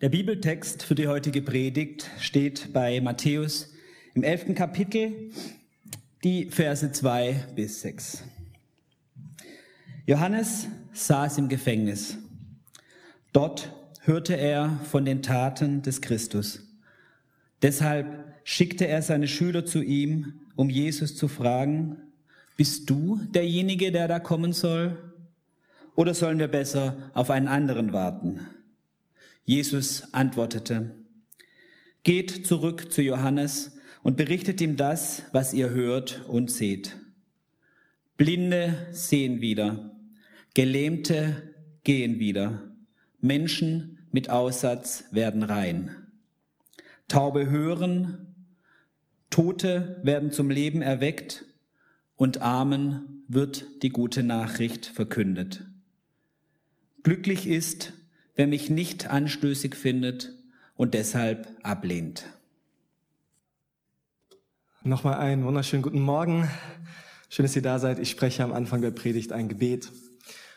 Der Bibeltext für die heutige Predigt steht bei Matthäus im elften Kapitel, die Verse zwei bis sechs. Johannes saß im Gefängnis. Dort hörte er von den Taten des Christus. Deshalb schickte er seine Schüler zu ihm, um Jesus zu fragen, bist du derjenige, der da kommen soll? Oder sollen wir besser auf einen anderen warten? Jesus antwortete, Geht zurück zu Johannes und berichtet ihm das, was ihr hört und seht. Blinde sehen wieder, Gelähmte gehen wieder, Menschen mit Aussatz werden rein. Taube hören, Tote werden zum Leben erweckt und Armen wird die gute Nachricht verkündet. Glücklich ist, wer mich nicht anstößig findet und deshalb ablehnt. Nochmal einen wunderschönen guten Morgen. Schön, dass ihr da seid. Ich spreche am Anfang der Predigt ein Gebet.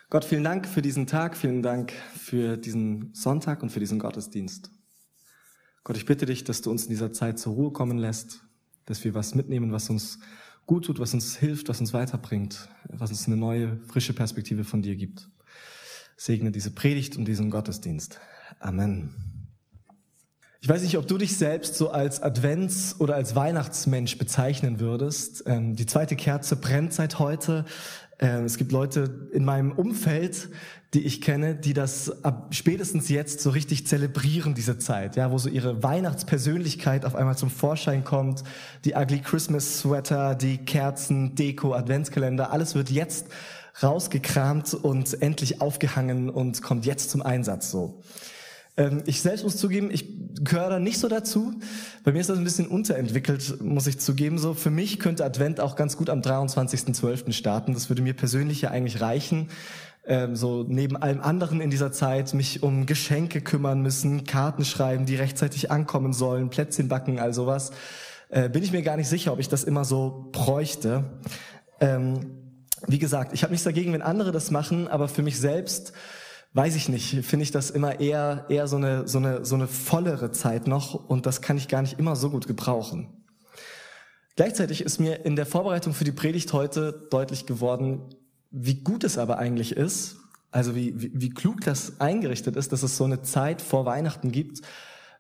Gott, vielen Dank für diesen Tag, vielen Dank für diesen Sonntag und für diesen Gottesdienst. Gott, ich bitte dich, dass du uns in dieser Zeit zur Ruhe kommen lässt, dass wir was mitnehmen, was uns gut tut, was uns hilft, was uns weiterbringt, was uns eine neue, frische Perspektive von dir gibt segne diese Predigt und diesen Gottesdienst. Amen. Ich weiß nicht, ob du dich selbst so als Advents- oder als Weihnachtsmensch bezeichnen würdest. Ähm, die zweite Kerze brennt seit heute. Ähm, es gibt Leute in meinem Umfeld, die ich kenne, die das ab spätestens jetzt so richtig zelebrieren, diese Zeit, ja, wo so ihre Weihnachtspersönlichkeit auf einmal zum Vorschein kommt. Die Ugly Christmas Sweater, die Kerzen, Deko, Adventskalender, alles wird jetzt rausgekramt und endlich aufgehangen und kommt jetzt zum Einsatz so. Ähm, ich selbst muss zugeben, ich gehöre da nicht so dazu. Bei mir ist das ein bisschen unterentwickelt, muss ich zugeben. So für mich könnte Advent auch ganz gut am 23.12. starten. Das würde mir persönlich ja eigentlich reichen. Ähm, so neben allem anderen in dieser Zeit mich um Geschenke kümmern müssen, Karten schreiben, die rechtzeitig ankommen sollen, Plätzchen backen, all sowas. Äh, bin ich mir gar nicht sicher, ob ich das immer so bräuchte. Ähm, wie gesagt, ich habe nichts dagegen, wenn andere das machen, aber für mich selbst weiß ich nicht, finde ich das immer eher eher so eine so eine so eine vollere Zeit noch und das kann ich gar nicht immer so gut gebrauchen. Gleichzeitig ist mir in der Vorbereitung für die Predigt heute deutlich geworden, wie gut es aber eigentlich ist, also wie, wie, wie klug das eingerichtet ist, dass es so eine Zeit vor Weihnachten gibt,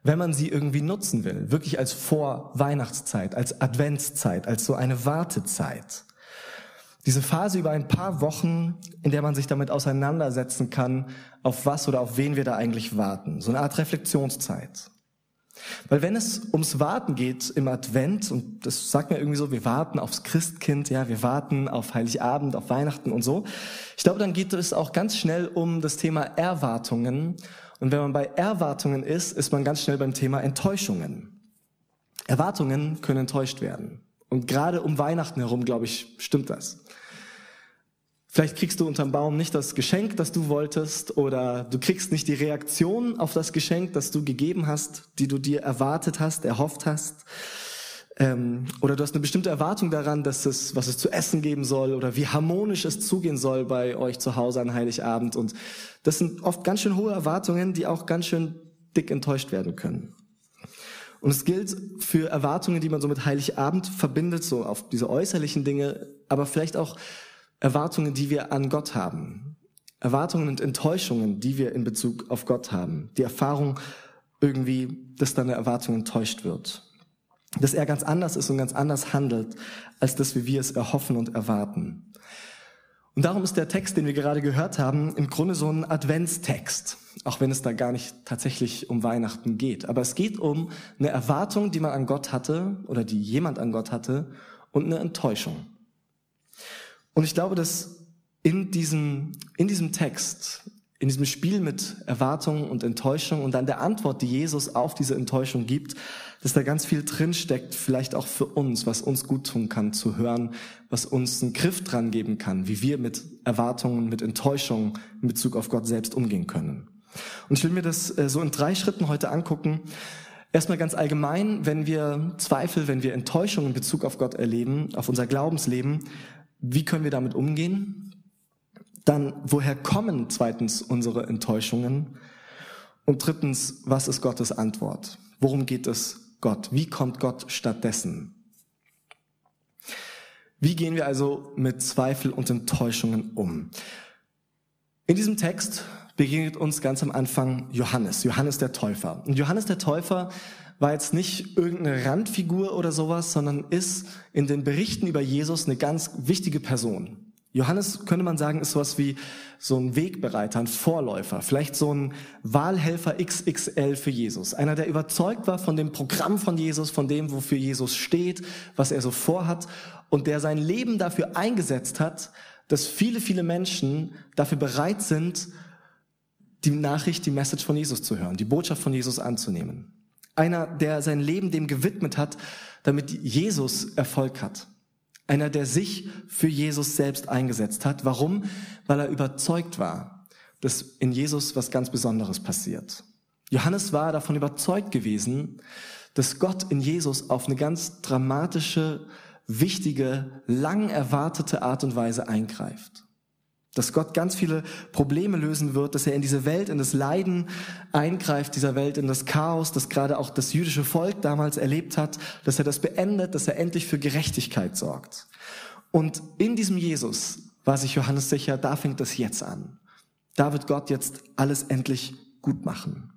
wenn man sie irgendwie nutzen will, wirklich als Vorweihnachtszeit, als Adventszeit, als so eine Wartezeit. Diese Phase über ein paar Wochen, in der man sich damit auseinandersetzen kann, auf was oder auf wen wir da eigentlich warten. So eine Art Reflexionszeit. Weil wenn es ums Warten geht im Advent, und das sagt mir irgendwie so, wir warten aufs Christkind, ja, wir warten auf Heiligabend, auf Weihnachten und so. Ich glaube, dann geht es auch ganz schnell um das Thema Erwartungen. Und wenn man bei Erwartungen ist, ist man ganz schnell beim Thema Enttäuschungen. Erwartungen können enttäuscht werden. Und gerade um Weihnachten herum, glaube ich, stimmt das. Vielleicht kriegst du unterm Baum nicht das Geschenk, das du wolltest, oder du kriegst nicht die Reaktion auf das Geschenk, das du gegeben hast, die du dir erwartet hast, erhofft hast. Ähm, oder du hast eine bestimmte Erwartung daran, dass es, was es zu essen geben soll, oder wie harmonisch es zugehen soll bei euch zu Hause an Heiligabend. Und das sind oft ganz schön hohe Erwartungen, die auch ganz schön dick enttäuscht werden können. Und es gilt für Erwartungen, die man so mit Heiligabend verbindet, so auf diese äußerlichen Dinge, aber vielleicht auch Erwartungen, die wir an Gott haben. Erwartungen und Enttäuschungen, die wir in Bezug auf Gott haben. Die Erfahrung irgendwie, dass deine Erwartung enttäuscht wird. Dass er ganz anders ist und ganz anders handelt, als dass wir es erhoffen und erwarten. Und darum ist der Text, den wir gerade gehört haben, im Grunde so ein Adventstext, auch wenn es da gar nicht tatsächlich um Weihnachten geht. Aber es geht um eine Erwartung, die man an Gott hatte oder die jemand an Gott hatte und eine Enttäuschung. Und ich glaube, dass in diesem, in diesem Text, in diesem Spiel mit Erwartung und Enttäuschung und dann der Antwort, die Jesus auf diese Enttäuschung gibt, dass da ganz viel drinsteckt, vielleicht auch für uns, was uns gut tun kann zu hören, was uns einen Griff dran geben kann, wie wir mit Erwartungen, mit Enttäuschungen in Bezug auf Gott selbst umgehen können. Und ich will mir das äh, so in drei Schritten heute angucken. Erstmal ganz allgemein, wenn wir Zweifel, wenn wir Enttäuschung in Bezug auf Gott erleben, auf unser Glaubensleben, wie können wir damit umgehen? Dann, woher kommen zweitens unsere Enttäuschungen? Und drittens, was ist Gottes Antwort? Worum geht es Gott? Wie kommt Gott stattdessen? Wie gehen wir also mit Zweifel und Enttäuschungen um? In diesem Text begegnet uns ganz am Anfang Johannes, Johannes der Täufer. Und Johannes der Täufer war jetzt nicht irgendeine Randfigur oder sowas, sondern ist in den Berichten über Jesus eine ganz wichtige Person. Johannes, könnte man sagen, ist sowas wie so ein Wegbereiter, ein Vorläufer, vielleicht so ein Wahlhelfer XXL für Jesus. Einer, der überzeugt war von dem Programm von Jesus, von dem, wofür Jesus steht, was er so vorhat und der sein Leben dafür eingesetzt hat, dass viele, viele Menschen dafür bereit sind, die Nachricht, die Message von Jesus zu hören, die Botschaft von Jesus anzunehmen. Einer, der sein Leben dem gewidmet hat, damit Jesus Erfolg hat. Einer, der sich für Jesus selbst eingesetzt hat. Warum? Weil er überzeugt war, dass in Jesus was ganz Besonderes passiert. Johannes war davon überzeugt gewesen, dass Gott in Jesus auf eine ganz dramatische, wichtige, lang erwartete Art und Weise eingreift. Dass Gott ganz viele Probleme lösen wird, dass er in diese Welt, in das Leiden eingreift, dieser Welt, in das Chaos, das gerade auch das jüdische Volk damals erlebt hat, dass er das beendet, dass er endlich für Gerechtigkeit sorgt. Und in diesem Jesus war sich Johannes sicher, da fängt das jetzt an. Da wird Gott jetzt alles endlich gut machen.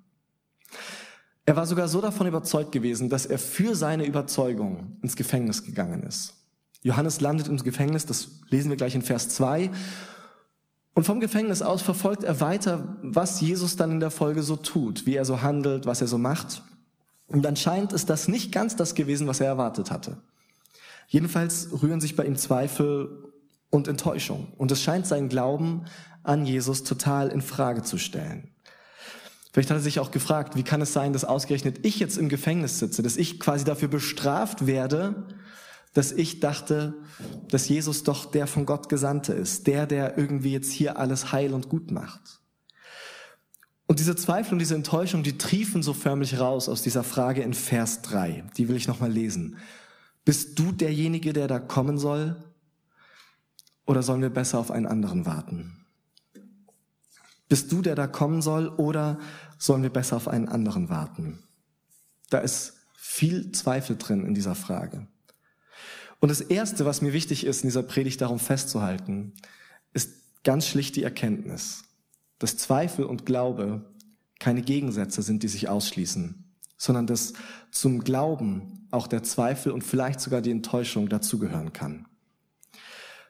Er war sogar so davon überzeugt gewesen, dass er für seine Überzeugung ins Gefängnis gegangen ist. Johannes landet im Gefängnis, das lesen wir gleich in Vers 2. Und vom Gefängnis aus verfolgt er weiter, was Jesus dann in der Folge so tut, wie er so handelt, was er so macht. Und anscheinend ist das nicht ganz das gewesen, was er erwartet hatte. Jedenfalls rühren sich bei ihm Zweifel und Enttäuschung. Und es scheint seinen Glauben an Jesus total in Frage zu stellen. Vielleicht hat er sich auch gefragt, wie kann es sein, dass ausgerechnet ich jetzt im Gefängnis sitze, dass ich quasi dafür bestraft werde, dass ich dachte, dass Jesus doch der von Gott Gesandte ist, der, der irgendwie jetzt hier alles heil und gut macht. Und diese Zweifel und diese Enttäuschung, die triefen so förmlich raus aus dieser Frage in Vers 3. Die will ich nochmal lesen. Bist du derjenige, der da kommen soll? Oder sollen wir besser auf einen anderen warten? Bist du der da kommen soll oder sollen wir besser auf einen anderen warten? Da ist viel Zweifel drin in dieser Frage. Und das Erste, was mir wichtig ist, in dieser Predigt darum festzuhalten, ist ganz schlicht die Erkenntnis, dass Zweifel und Glaube keine Gegensätze sind, die sich ausschließen, sondern dass zum Glauben auch der Zweifel und vielleicht sogar die Enttäuschung dazugehören kann.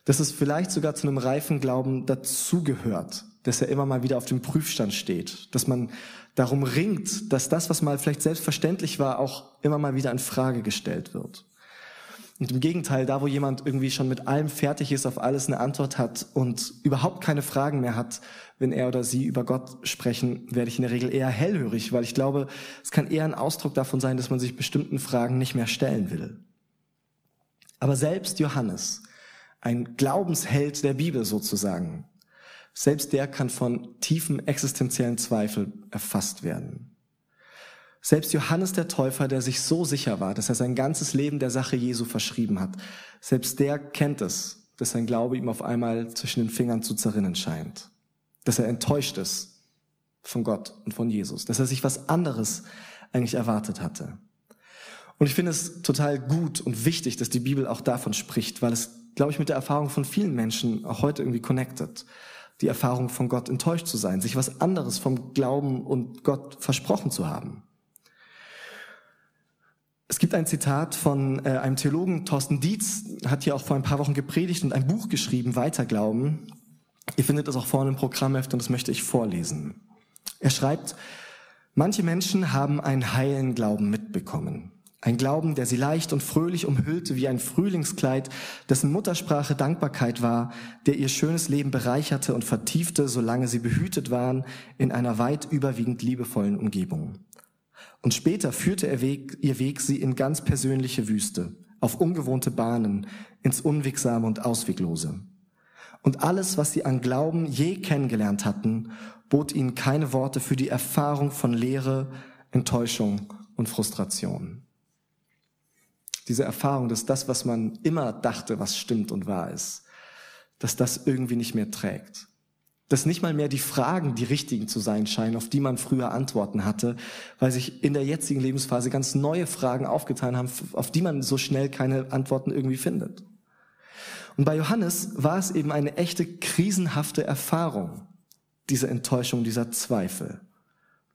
Dass es vielleicht sogar zu einem reifen Glauben dazugehört, dass er immer mal wieder auf dem Prüfstand steht, dass man darum ringt, dass das, was mal vielleicht selbstverständlich war, auch immer mal wieder in Frage gestellt wird. Und im Gegenteil, da wo jemand irgendwie schon mit allem fertig ist, auf alles eine Antwort hat und überhaupt keine Fragen mehr hat, wenn er oder sie über Gott sprechen, werde ich in der Regel eher hellhörig, weil ich glaube, es kann eher ein Ausdruck davon sein, dass man sich bestimmten Fragen nicht mehr stellen will. Aber selbst Johannes, ein Glaubensheld der Bibel sozusagen, selbst der kann von tiefen existenziellen Zweifeln erfasst werden. Selbst Johannes der Täufer, der sich so sicher war, dass er sein ganzes Leben der Sache Jesu verschrieben hat, selbst der kennt es, dass sein Glaube ihm auf einmal zwischen den Fingern zu zerrinnen scheint. Dass er enttäuscht ist von Gott und von Jesus. Dass er sich was anderes eigentlich erwartet hatte. Und ich finde es total gut und wichtig, dass die Bibel auch davon spricht, weil es, glaube ich, mit der Erfahrung von vielen Menschen auch heute irgendwie connected. Die Erfahrung von Gott enttäuscht zu sein, sich was anderes vom Glauben und Gott versprochen zu haben. Es gibt ein Zitat von äh, einem Theologen, Thorsten Dietz, hat hier auch vor ein paar Wochen gepredigt und ein Buch geschrieben, Weiterglauben. Ihr findet das auch vorne im Programmheft und das möchte ich vorlesen. Er schreibt, manche Menschen haben einen heilen Glauben mitbekommen. Ein Glauben, der sie leicht und fröhlich umhüllte wie ein Frühlingskleid, dessen Muttersprache Dankbarkeit war, der ihr schönes Leben bereicherte und vertiefte, solange sie behütet waren in einer weit überwiegend liebevollen Umgebung. Und später führte Weg, ihr Weg sie in ganz persönliche Wüste, auf ungewohnte Bahnen, ins Unwegsame und Ausweglose. Und alles, was sie an Glauben je kennengelernt hatten, bot ihnen keine Worte für die Erfahrung von Leere, Enttäuschung und Frustration. Diese Erfahrung, dass das, was man immer dachte, was stimmt und wahr ist, dass das irgendwie nicht mehr trägt. Dass nicht mal mehr die Fragen die richtigen zu sein scheinen, auf die man früher Antworten hatte, weil sich in der jetzigen Lebensphase ganz neue Fragen aufgetan haben, auf die man so schnell keine Antworten irgendwie findet. Und bei Johannes war es eben eine echte krisenhafte Erfahrung, diese Enttäuschung, dieser Zweifel.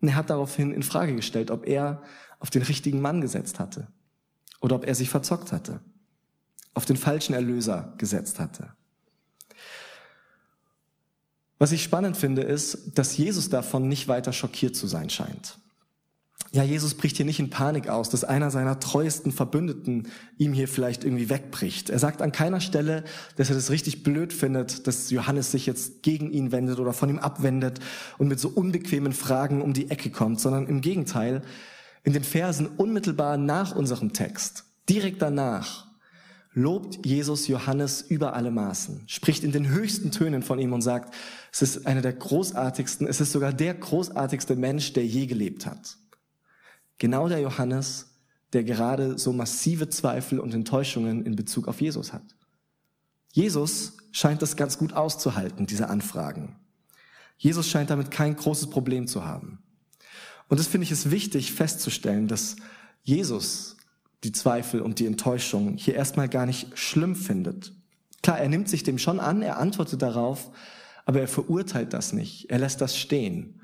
Und er hat daraufhin in Frage gestellt, ob er auf den richtigen Mann gesetzt hatte oder ob er sich verzockt hatte, auf den falschen Erlöser gesetzt hatte. Was ich spannend finde, ist, dass Jesus davon nicht weiter schockiert zu sein scheint. Ja, Jesus bricht hier nicht in Panik aus, dass einer seiner treuesten Verbündeten ihm hier vielleicht irgendwie wegbricht. Er sagt an keiner Stelle, dass er das richtig blöd findet, dass Johannes sich jetzt gegen ihn wendet oder von ihm abwendet und mit so unbequemen Fragen um die Ecke kommt, sondern im Gegenteil, in den Versen unmittelbar nach unserem Text, direkt danach, lobt Jesus Johannes über alle Maßen, spricht in den höchsten Tönen von ihm und sagt, es ist einer der großartigsten, es ist sogar der großartigste Mensch, der je gelebt hat. Genau der Johannes, der gerade so massive Zweifel und Enttäuschungen in Bezug auf Jesus hat. Jesus scheint das ganz gut auszuhalten, diese Anfragen. Jesus scheint damit kein großes Problem zu haben. Und das finde ich es wichtig festzustellen, dass Jesus die Zweifel und die Enttäuschung hier erstmal gar nicht schlimm findet. Klar, er nimmt sich dem schon an, er antwortet darauf, aber er verurteilt das nicht. Er lässt das stehen.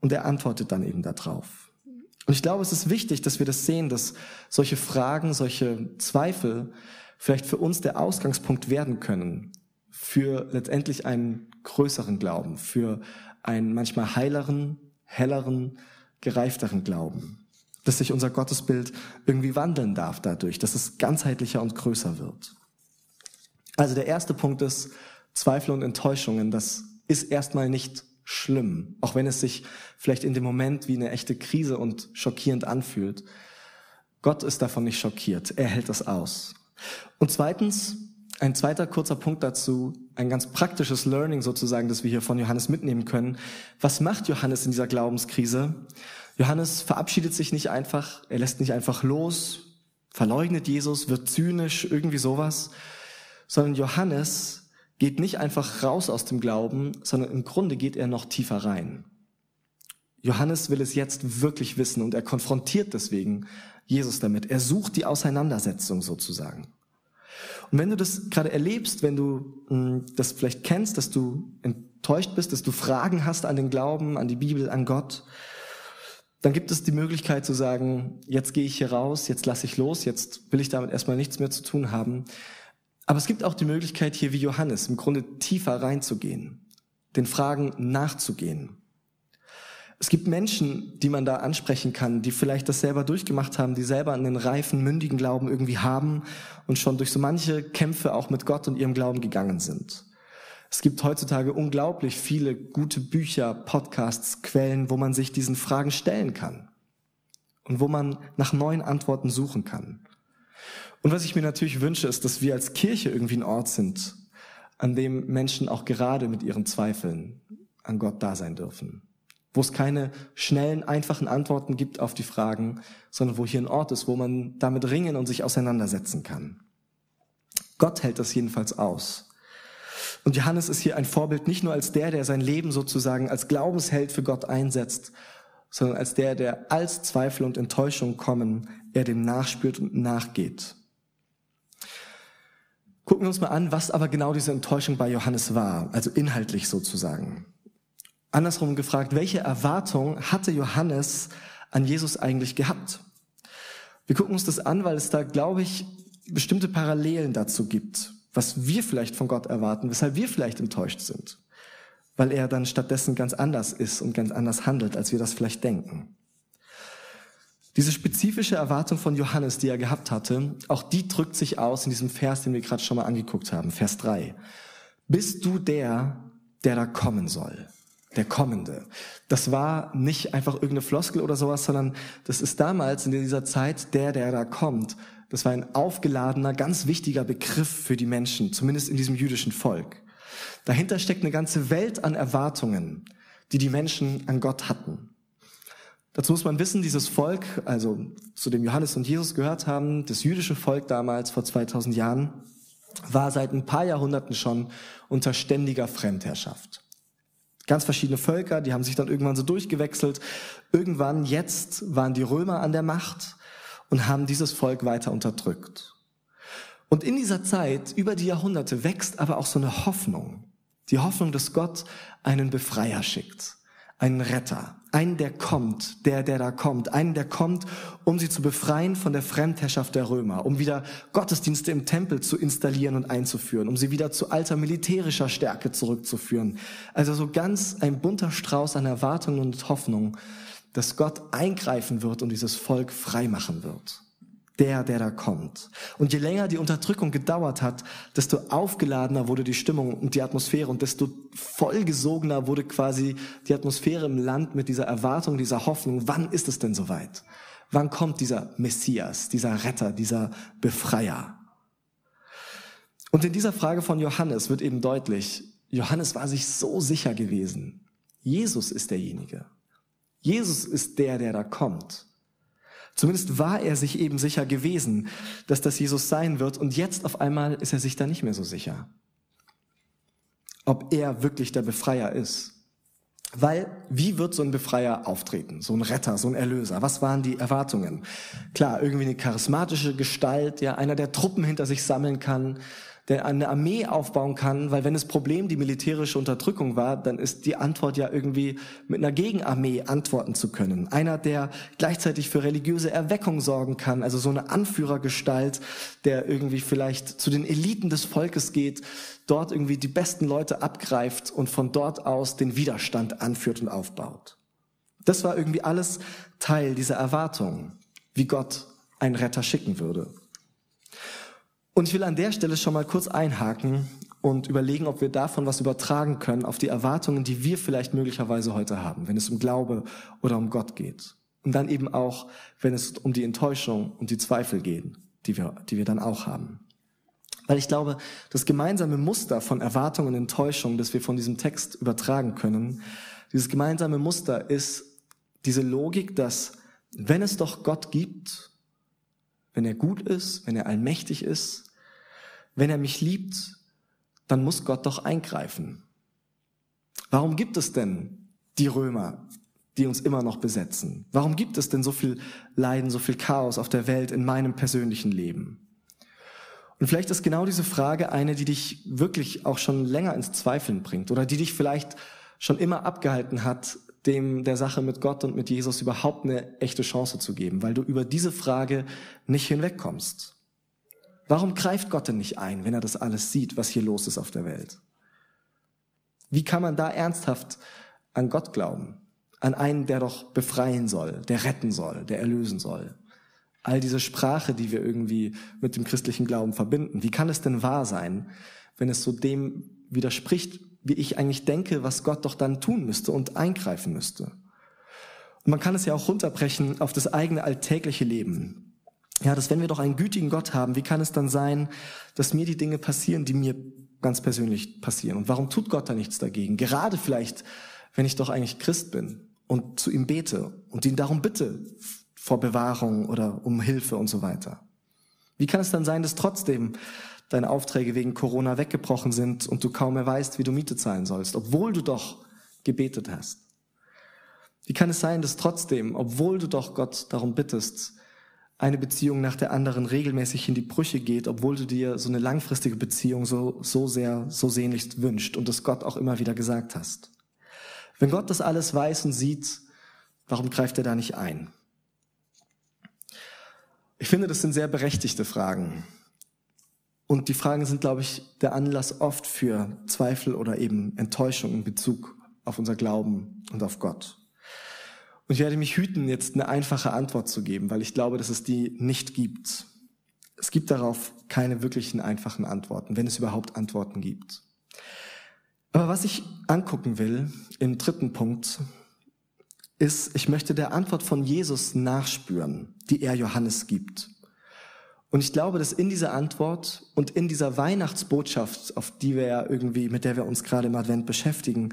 Und er antwortet dann eben darauf. Und ich glaube, es ist wichtig, dass wir das sehen, dass solche Fragen, solche Zweifel vielleicht für uns der Ausgangspunkt werden können für letztendlich einen größeren Glauben, für einen manchmal heileren, helleren, gereifteren Glauben dass sich unser Gottesbild irgendwie wandeln darf dadurch, dass es ganzheitlicher und größer wird. Also der erste Punkt ist Zweifel und Enttäuschungen. Das ist erstmal nicht schlimm, auch wenn es sich vielleicht in dem Moment wie eine echte Krise und schockierend anfühlt. Gott ist davon nicht schockiert. Er hält das aus. Und zweitens, ein zweiter kurzer Punkt dazu, ein ganz praktisches Learning sozusagen, das wir hier von Johannes mitnehmen können. Was macht Johannes in dieser Glaubenskrise? Johannes verabschiedet sich nicht einfach, er lässt nicht einfach los, verleugnet Jesus, wird zynisch, irgendwie sowas, sondern Johannes geht nicht einfach raus aus dem Glauben, sondern im Grunde geht er noch tiefer rein. Johannes will es jetzt wirklich wissen und er konfrontiert deswegen Jesus damit. Er sucht die Auseinandersetzung sozusagen. Und wenn du das gerade erlebst, wenn du hm, das vielleicht kennst, dass du enttäuscht bist, dass du Fragen hast an den Glauben, an die Bibel, an Gott, dann gibt es die Möglichkeit zu sagen, jetzt gehe ich hier raus, jetzt lasse ich los, jetzt will ich damit erstmal nichts mehr zu tun haben. Aber es gibt auch die Möglichkeit, hier wie Johannes im Grunde tiefer reinzugehen, den Fragen nachzugehen. Es gibt Menschen, die man da ansprechen kann, die vielleicht das selber durchgemacht haben, die selber einen reifen, mündigen Glauben irgendwie haben und schon durch so manche Kämpfe auch mit Gott und ihrem Glauben gegangen sind. Es gibt heutzutage unglaublich viele gute Bücher, Podcasts, Quellen, wo man sich diesen Fragen stellen kann und wo man nach neuen Antworten suchen kann. Und was ich mir natürlich wünsche, ist, dass wir als Kirche irgendwie ein Ort sind, an dem Menschen auch gerade mit ihren Zweifeln an Gott da sein dürfen. Wo es keine schnellen, einfachen Antworten gibt auf die Fragen, sondern wo hier ein Ort ist, wo man damit ringen und sich auseinandersetzen kann. Gott hält das jedenfalls aus. Und Johannes ist hier ein Vorbild nicht nur als der, der sein Leben sozusagen als Glaubensheld für Gott einsetzt, sondern als der, der als Zweifel und Enttäuschung kommen, er dem nachspürt und nachgeht. Gucken wir uns mal an, was aber genau diese Enttäuschung bei Johannes war, also inhaltlich sozusagen. Andersrum gefragt, welche Erwartung hatte Johannes an Jesus eigentlich gehabt? Wir gucken uns das an, weil es da, glaube ich, bestimmte Parallelen dazu gibt was wir vielleicht von Gott erwarten, weshalb wir vielleicht enttäuscht sind, weil er dann stattdessen ganz anders ist und ganz anders handelt, als wir das vielleicht denken. Diese spezifische Erwartung von Johannes, die er gehabt hatte, auch die drückt sich aus in diesem Vers, den wir gerade schon mal angeguckt haben, Vers 3. Bist du der, der da kommen soll? Der Kommende. Das war nicht einfach irgendeine Floskel oder sowas, sondern das ist damals in dieser Zeit der, der da kommt, das war ein aufgeladener, ganz wichtiger Begriff für die Menschen, zumindest in diesem jüdischen Volk. Dahinter steckt eine ganze Welt an Erwartungen, die die Menschen an Gott hatten. Dazu muss man wissen, dieses Volk, also zu dem Johannes und Jesus gehört haben, das jüdische Volk damals vor 2000 Jahren, war seit ein paar Jahrhunderten schon unter ständiger Fremdherrschaft. Ganz verschiedene Völker, die haben sich dann irgendwann so durchgewechselt. Irgendwann, jetzt waren die Römer an der Macht und haben dieses Volk weiter unterdrückt. Und in dieser Zeit, über die Jahrhunderte, wächst aber auch so eine Hoffnung. Die Hoffnung, dass Gott einen Befreier schickt, einen Retter, einen, der kommt, der, der da kommt, einen, der kommt, um sie zu befreien von der Fremdherrschaft der Römer, um wieder Gottesdienste im Tempel zu installieren und einzuführen, um sie wieder zu alter militärischer Stärke zurückzuführen. Also so ganz ein bunter Strauß an Erwartungen und Hoffnung, dass Gott eingreifen wird und dieses Volk frei machen wird der, der da kommt. Und je länger die Unterdrückung gedauert hat, desto aufgeladener wurde die Stimmung und die Atmosphäre und desto vollgesogener wurde quasi die Atmosphäre im Land mit dieser Erwartung, dieser Hoffnung, wann ist es denn soweit? Wann kommt dieser Messias, dieser Retter, dieser Befreier? Und in dieser Frage von Johannes wird eben deutlich, Johannes war sich so sicher gewesen. Jesus ist derjenige. Jesus ist der, der da kommt. Zumindest war er sich eben sicher gewesen, dass das Jesus sein wird. Und jetzt auf einmal ist er sich da nicht mehr so sicher, ob er wirklich der Befreier ist. Weil, wie wird so ein Befreier auftreten? So ein Retter, so ein Erlöser? Was waren die Erwartungen? Klar, irgendwie eine charismatische Gestalt, ja, einer, der Truppen hinter sich sammeln kann, eine Armee aufbauen kann, weil wenn das Problem die militärische Unterdrückung war, dann ist die Antwort ja irgendwie mit einer Gegenarmee antworten zu können. Einer, der gleichzeitig für religiöse Erweckung sorgen kann, also so eine Anführergestalt, der irgendwie vielleicht zu den Eliten des Volkes geht, dort irgendwie die besten Leute abgreift und von dort aus den Widerstand anführt und aufbaut. Das war irgendwie alles Teil dieser Erwartung, wie Gott einen Retter schicken würde. Und ich will an der Stelle schon mal kurz einhaken und überlegen, ob wir davon was übertragen können auf die Erwartungen, die wir vielleicht möglicherweise heute haben, wenn es um Glaube oder um Gott geht. Und dann eben auch, wenn es um die Enttäuschung und die Zweifel geht, die wir, die wir dann auch haben. Weil ich glaube, das gemeinsame Muster von Erwartung und Enttäuschung, das wir von diesem Text übertragen können, dieses gemeinsame Muster ist diese Logik, dass wenn es doch Gott gibt, wenn er gut ist, wenn er allmächtig ist, wenn er mich liebt, dann muss Gott doch eingreifen. Warum gibt es denn die Römer, die uns immer noch besetzen? Warum gibt es denn so viel Leiden, so viel Chaos auf der Welt in meinem persönlichen Leben? Und vielleicht ist genau diese Frage eine, die dich wirklich auch schon länger ins Zweifeln bringt oder die dich vielleicht schon immer abgehalten hat, dem der Sache mit Gott und mit Jesus überhaupt eine echte Chance zu geben, weil du über diese Frage nicht hinwegkommst. Warum greift Gott denn nicht ein, wenn er das alles sieht, was hier los ist auf der Welt? Wie kann man da ernsthaft an Gott glauben? An einen, der doch befreien soll, der retten soll, der erlösen soll? All diese Sprache, die wir irgendwie mit dem christlichen Glauben verbinden. Wie kann es denn wahr sein, wenn es so dem widerspricht, wie ich eigentlich denke, was Gott doch dann tun müsste und eingreifen müsste? Und man kann es ja auch runterbrechen auf das eigene alltägliche Leben. Ja, dass wenn wir doch einen gütigen Gott haben, wie kann es dann sein, dass mir die Dinge passieren, die mir ganz persönlich passieren? Und warum tut Gott da nichts dagegen? Gerade vielleicht, wenn ich doch eigentlich Christ bin und zu ihm bete und ihn darum bitte vor Bewahrung oder um Hilfe und so weiter. Wie kann es dann sein, dass trotzdem deine Aufträge wegen Corona weggebrochen sind und du kaum mehr weißt, wie du Miete zahlen sollst, obwohl du doch gebetet hast? Wie kann es sein, dass trotzdem, obwohl du doch Gott darum bittest, eine Beziehung nach der anderen regelmäßig in die Brüche geht, obwohl du dir so eine langfristige Beziehung so, so sehr, so sehnlichst wünscht und das Gott auch immer wieder gesagt hast. Wenn Gott das alles weiß und sieht, warum greift er da nicht ein? Ich finde, das sind sehr berechtigte Fragen. Und die Fragen sind, glaube ich, der Anlass oft für Zweifel oder eben Enttäuschung in Bezug auf unser Glauben und auf Gott. Und ich werde mich hüten, jetzt eine einfache Antwort zu geben, weil ich glaube, dass es die nicht gibt. Es gibt darauf keine wirklichen einfachen Antworten, wenn es überhaupt Antworten gibt. Aber was ich angucken will im dritten Punkt, ist, ich möchte der Antwort von Jesus nachspüren, die er Johannes gibt. Und ich glaube, dass in dieser Antwort und in dieser Weihnachtsbotschaft, auf die wir ja irgendwie, mit der wir uns gerade im Advent beschäftigen,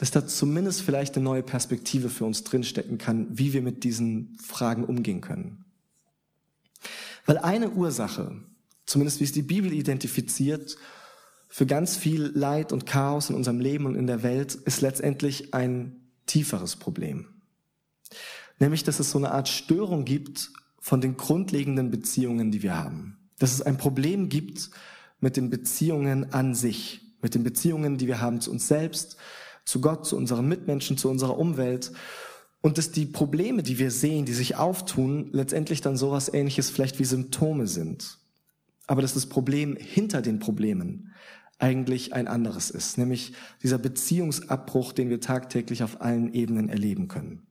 dass da zumindest vielleicht eine neue Perspektive für uns drinstecken kann, wie wir mit diesen Fragen umgehen können. Weil eine Ursache, zumindest wie es die Bibel identifiziert, für ganz viel Leid und Chaos in unserem Leben und in der Welt ist letztendlich ein tieferes Problem. Nämlich, dass es so eine Art Störung gibt von den grundlegenden Beziehungen, die wir haben. Dass es ein Problem gibt mit den Beziehungen an sich, mit den Beziehungen, die wir haben zu uns selbst, zu Gott, zu unseren Mitmenschen, zu unserer Umwelt. Und dass die Probleme, die wir sehen, die sich auftun, letztendlich dann sowas ähnliches vielleicht wie Symptome sind. Aber dass das Problem hinter den Problemen eigentlich ein anderes ist, nämlich dieser Beziehungsabbruch, den wir tagtäglich auf allen Ebenen erleben können.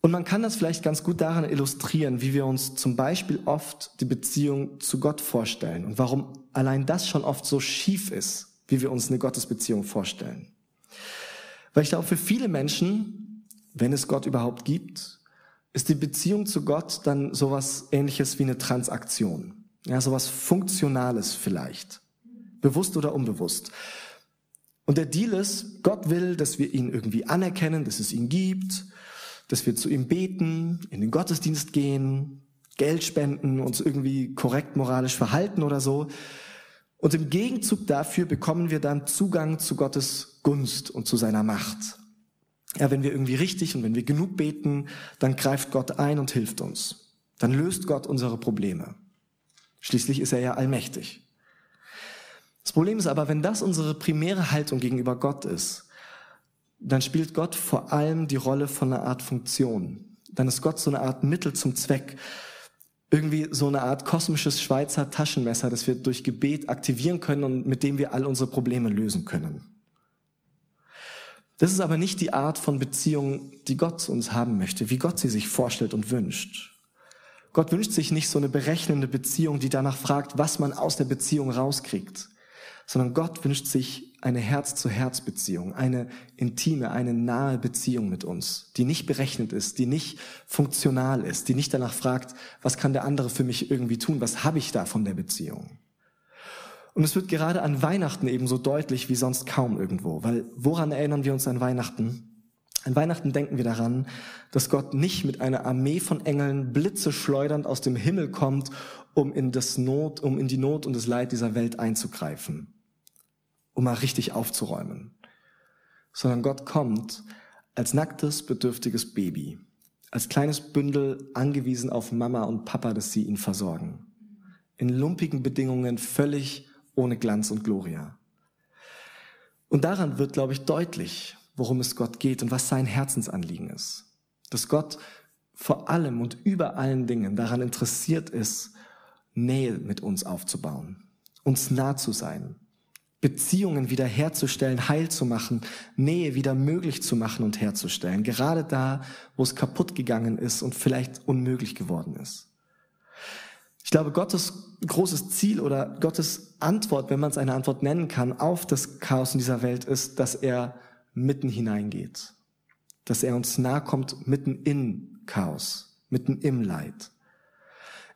Und man kann das vielleicht ganz gut daran illustrieren, wie wir uns zum Beispiel oft die Beziehung zu Gott vorstellen und warum allein das schon oft so schief ist, wie wir uns eine Gottesbeziehung vorstellen. Weil ich glaube, für viele Menschen, wenn es Gott überhaupt gibt, ist die Beziehung zu Gott dann sowas ähnliches wie eine Transaktion. Ja, sowas Funktionales vielleicht bewusst oder unbewusst. Und der Deal ist, Gott will, dass wir ihn irgendwie anerkennen, dass es ihn gibt, dass wir zu ihm beten, in den Gottesdienst gehen, Geld spenden, uns irgendwie korrekt moralisch verhalten oder so. Und im Gegenzug dafür bekommen wir dann Zugang zu Gottes Gunst und zu seiner Macht. Ja, wenn wir irgendwie richtig und wenn wir genug beten, dann greift Gott ein und hilft uns. Dann löst Gott unsere Probleme. Schließlich ist er ja allmächtig. Das Problem ist aber, wenn das unsere primäre Haltung gegenüber Gott ist, dann spielt Gott vor allem die Rolle von einer Art Funktion. Dann ist Gott so eine Art Mittel zum Zweck. Irgendwie so eine Art kosmisches Schweizer Taschenmesser, das wir durch Gebet aktivieren können und mit dem wir all unsere Probleme lösen können. Das ist aber nicht die Art von Beziehung, die Gott zu uns haben möchte, wie Gott sie sich vorstellt und wünscht. Gott wünscht sich nicht so eine berechnende Beziehung, die danach fragt, was man aus der Beziehung rauskriegt sondern Gott wünscht sich eine Herz-zu-Herz-Beziehung, eine intime, eine nahe Beziehung mit uns, die nicht berechnet ist, die nicht funktional ist, die nicht danach fragt, was kann der andere für mich irgendwie tun, was habe ich da von der Beziehung. Und es wird gerade an Weihnachten eben so deutlich wie sonst kaum irgendwo, weil woran erinnern wir uns an Weihnachten? An Weihnachten denken wir daran, dass Gott nicht mit einer Armee von Engeln Blitze schleudernd aus dem Himmel kommt, um in das Not, um in die Not und das Leid dieser Welt einzugreifen um mal richtig aufzuräumen, sondern Gott kommt als nacktes, bedürftiges Baby, als kleines Bündel angewiesen auf Mama und Papa, dass sie ihn versorgen. In lumpigen Bedingungen völlig ohne Glanz und Gloria. Und daran wird, glaube ich, deutlich, worum es Gott geht und was sein Herzensanliegen ist. Dass Gott vor allem und über allen Dingen daran interessiert ist, Nähe mit uns aufzubauen, uns nah zu sein, Beziehungen wieder herzustellen, heil zu machen, Nähe wieder möglich zu machen und herzustellen. Gerade da, wo es kaputt gegangen ist und vielleicht unmöglich geworden ist. Ich glaube, Gottes großes Ziel oder Gottes Antwort, wenn man es eine Antwort nennen kann, auf das Chaos in dieser Welt ist, dass er mitten hineingeht. Dass er uns nahe kommt mitten in Chaos, mitten im Leid.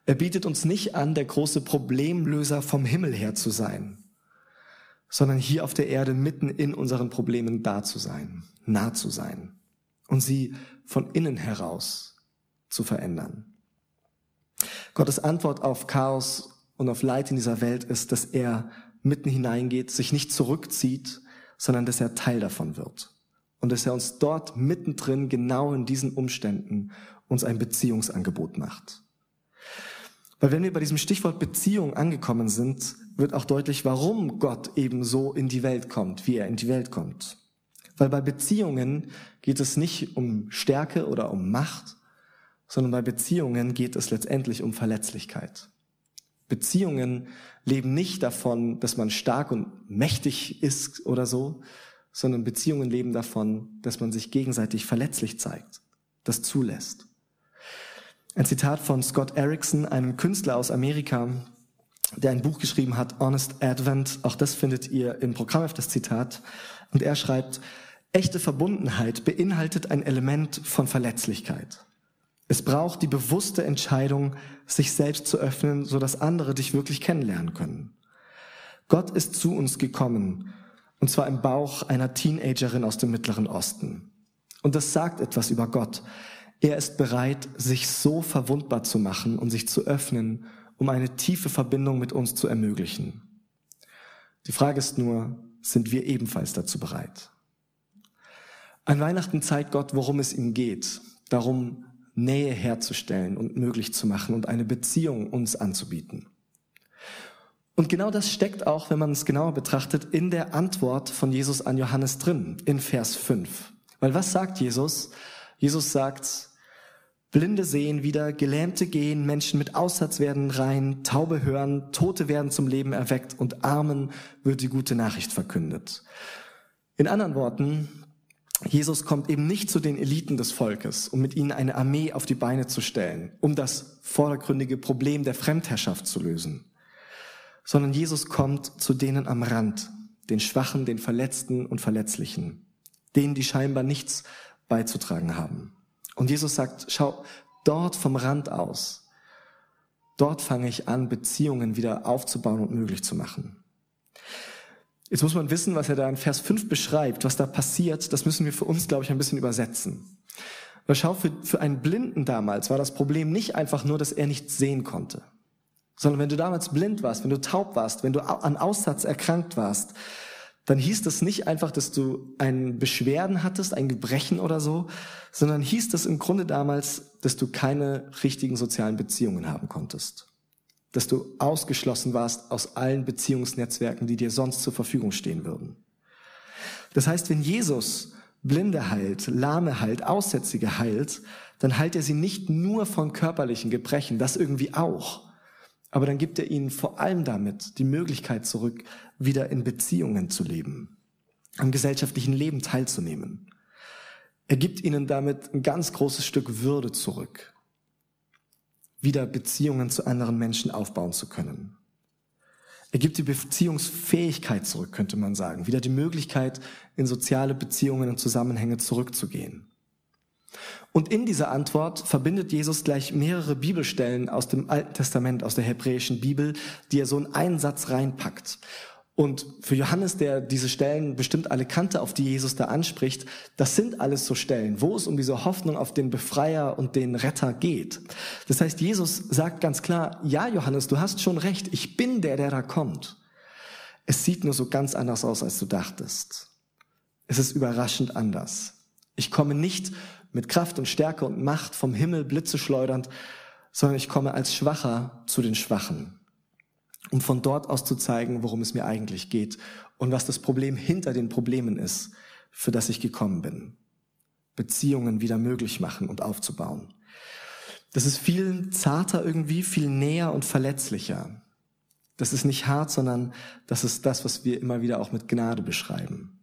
Er bietet uns nicht an, der große Problemlöser vom Himmel her zu sein, sondern hier auf der Erde mitten in unseren Problemen da zu sein, nah zu sein und sie von innen heraus zu verändern. Gottes Antwort auf Chaos und auf Leid in dieser Welt ist, dass er mitten hineingeht, sich nicht zurückzieht, sondern dass er Teil davon wird. Und dass er uns dort mittendrin, genau in diesen Umständen, uns ein Beziehungsangebot macht. Weil wenn wir bei diesem Stichwort Beziehung angekommen sind, wird auch deutlich, warum Gott eben so in die Welt kommt, wie er in die Welt kommt. Weil bei Beziehungen geht es nicht um Stärke oder um Macht, sondern bei Beziehungen geht es letztendlich um Verletzlichkeit. Beziehungen leben nicht davon, dass man stark und mächtig ist oder so, sondern Beziehungen leben davon, dass man sich gegenseitig verletzlich zeigt, das zulässt. Ein Zitat von Scott Erickson, einem Künstler aus Amerika, der ein Buch geschrieben hat, Honest Advent. Auch das findet ihr im Programm auf das Zitat. Und er schreibt, echte Verbundenheit beinhaltet ein Element von Verletzlichkeit. Es braucht die bewusste Entscheidung, sich selbst zu öffnen, so dass andere dich wirklich kennenlernen können. Gott ist zu uns gekommen, und zwar im Bauch einer Teenagerin aus dem Mittleren Osten. Und das sagt etwas über Gott. Er ist bereit, sich so verwundbar zu machen und sich zu öffnen um eine tiefe Verbindung mit uns zu ermöglichen. Die Frage ist nur, sind wir ebenfalls dazu bereit? An Weihnachten zeigt Gott, worum es ihm geht. Darum, Nähe herzustellen und möglich zu machen und eine Beziehung uns anzubieten. Und genau das steckt auch, wenn man es genauer betrachtet, in der Antwort von Jesus an Johannes drin, in Vers 5. Weil was sagt Jesus? Jesus sagt, Blinde sehen wieder, Gelähmte gehen, Menschen mit Aussatz werden rein, Taube hören, Tote werden zum Leben erweckt und Armen wird die gute Nachricht verkündet. In anderen Worten, Jesus kommt eben nicht zu den Eliten des Volkes, um mit ihnen eine Armee auf die Beine zu stellen, um das vordergründige Problem der Fremdherrschaft zu lösen sondern Jesus kommt zu denen am Rand, den Schwachen, den Verletzten und Verletzlichen, denen, die scheinbar nichts beizutragen haben. Und Jesus sagt, schau, dort vom Rand aus, dort fange ich an, Beziehungen wieder aufzubauen und möglich zu machen. Jetzt muss man wissen, was er da in Vers 5 beschreibt, was da passiert, das müssen wir für uns, glaube ich, ein bisschen übersetzen. Weil schau, für, für einen Blinden damals war das Problem nicht einfach nur, dass er nichts sehen konnte. Sondern wenn du damals blind warst, wenn du taub warst, wenn du an Aussatz erkrankt warst, dann hieß das nicht einfach, dass du ein Beschwerden hattest, ein Gebrechen oder so, sondern hieß das im Grunde damals, dass du keine richtigen sozialen Beziehungen haben konntest. Dass du ausgeschlossen warst aus allen Beziehungsnetzwerken, die dir sonst zur Verfügung stehen würden. Das heißt, wenn Jesus Blinde heilt, Lahme heilt, Aussätzige heilt, dann heilt er sie nicht nur von körperlichen Gebrechen, das irgendwie auch, aber dann gibt er ihnen vor allem damit die Möglichkeit zurück, wieder in Beziehungen zu leben, am gesellschaftlichen Leben teilzunehmen. Er gibt ihnen damit ein ganz großes Stück Würde zurück, wieder Beziehungen zu anderen Menschen aufbauen zu können. Er gibt die Beziehungsfähigkeit zurück, könnte man sagen, wieder die Möglichkeit, in soziale Beziehungen und Zusammenhänge zurückzugehen. Und in dieser Antwort verbindet Jesus gleich mehrere Bibelstellen aus dem Alten Testament, aus der hebräischen Bibel, die er so in einen Satz reinpackt. Und für Johannes, der diese Stellen bestimmt alle kannte, auf die Jesus da anspricht, das sind alles so Stellen, wo es um diese Hoffnung auf den Befreier und den Retter geht. Das heißt, Jesus sagt ganz klar, ja Johannes, du hast schon recht, ich bin der, der da kommt. Es sieht nur so ganz anders aus, als du dachtest. Es ist überraschend anders. Ich komme nicht mit Kraft und Stärke und Macht vom Himmel Blitze schleudernd, sondern ich komme als Schwacher zu den Schwachen, um von dort aus zu zeigen, worum es mir eigentlich geht und was das Problem hinter den Problemen ist, für das ich gekommen bin. Beziehungen wieder möglich machen und aufzubauen. Das ist viel zarter irgendwie, viel näher und verletzlicher. Das ist nicht hart, sondern das ist das, was wir immer wieder auch mit Gnade beschreiben.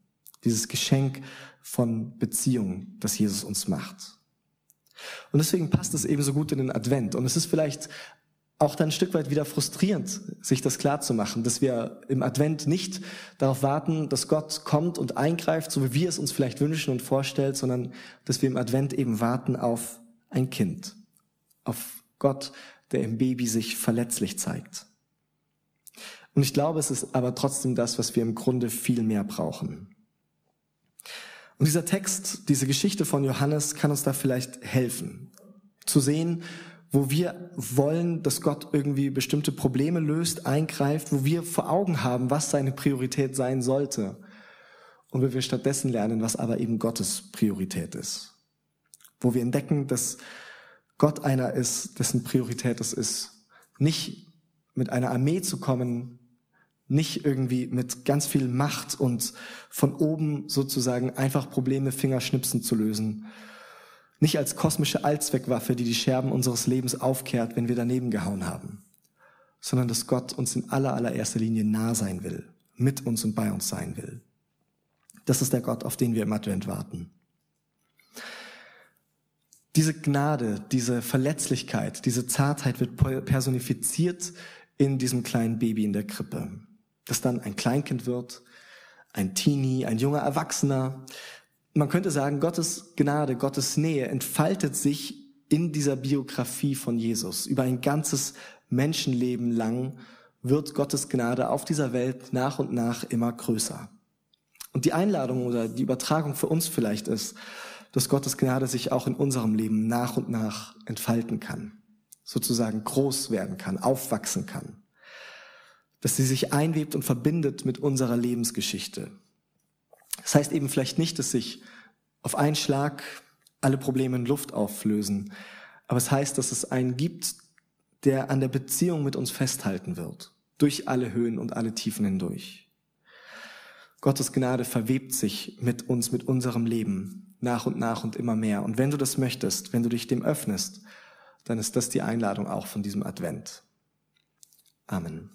Dieses Geschenk von Beziehung, das Jesus uns macht. Und deswegen passt es eben so gut in den Advent. Und es ist vielleicht auch dann ein Stück weit wieder frustrierend, sich das klar zu machen, dass wir im Advent nicht darauf warten, dass Gott kommt und eingreift, so wie wir es uns vielleicht wünschen und vorstellt, sondern dass wir im Advent eben warten auf ein Kind, auf Gott, der im Baby sich verletzlich zeigt. Und ich glaube, es ist aber trotzdem das, was wir im Grunde viel mehr brauchen. Und dieser Text, diese Geschichte von Johannes kann uns da vielleicht helfen, zu sehen, wo wir wollen, dass Gott irgendwie bestimmte Probleme löst, eingreift, wo wir vor Augen haben, was seine Priorität sein sollte. Und wo wir stattdessen lernen, was aber eben Gottes Priorität ist. Wo wir entdecken, dass Gott einer ist, dessen Priorität es ist, nicht mit einer Armee zu kommen, nicht irgendwie mit ganz viel Macht und von oben sozusagen einfach Probleme Fingerschnipsen zu lösen. Nicht als kosmische Allzweckwaffe, die die Scherben unseres Lebens aufkehrt, wenn wir daneben gehauen haben, sondern dass Gott uns in aller allererster Linie nah sein will, mit uns und bei uns sein will. Das ist der Gott, auf den wir im Advent warten. Diese Gnade, diese Verletzlichkeit, diese Zartheit wird personifiziert in diesem kleinen Baby in der Krippe das dann ein Kleinkind wird, ein Teenie, ein junger Erwachsener. Man könnte sagen, Gottes Gnade, Gottes Nähe entfaltet sich in dieser Biografie von Jesus. Über ein ganzes Menschenleben lang wird Gottes Gnade auf dieser Welt nach und nach immer größer. Und die Einladung oder die Übertragung für uns vielleicht ist, dass Gottes Gnade sich auch in unserem Leben nach und nach entfalten kann, sozusagen groß werden kann, aufwachsen kann dass sie sich einwebt und verbindet mit unserer Lebensgeschichte. Das heißt eben vielleicht nicht, dass sich auf einen Schlag alle Probleme in Luft auflösen, aber es heißt, dass es einen gibt, der an der Beziehung mit uns festhalten wird, durch alle Höhen und alle Tiefen hindurch. Gottes Gnade verwebt sich mit uns, mit unserem Leben, nach und nach und immer mehr. Und wenn du das möchtest, wenn du dich dem öffnest, dann ist das die Einladung auch von diesem Advent. Amen.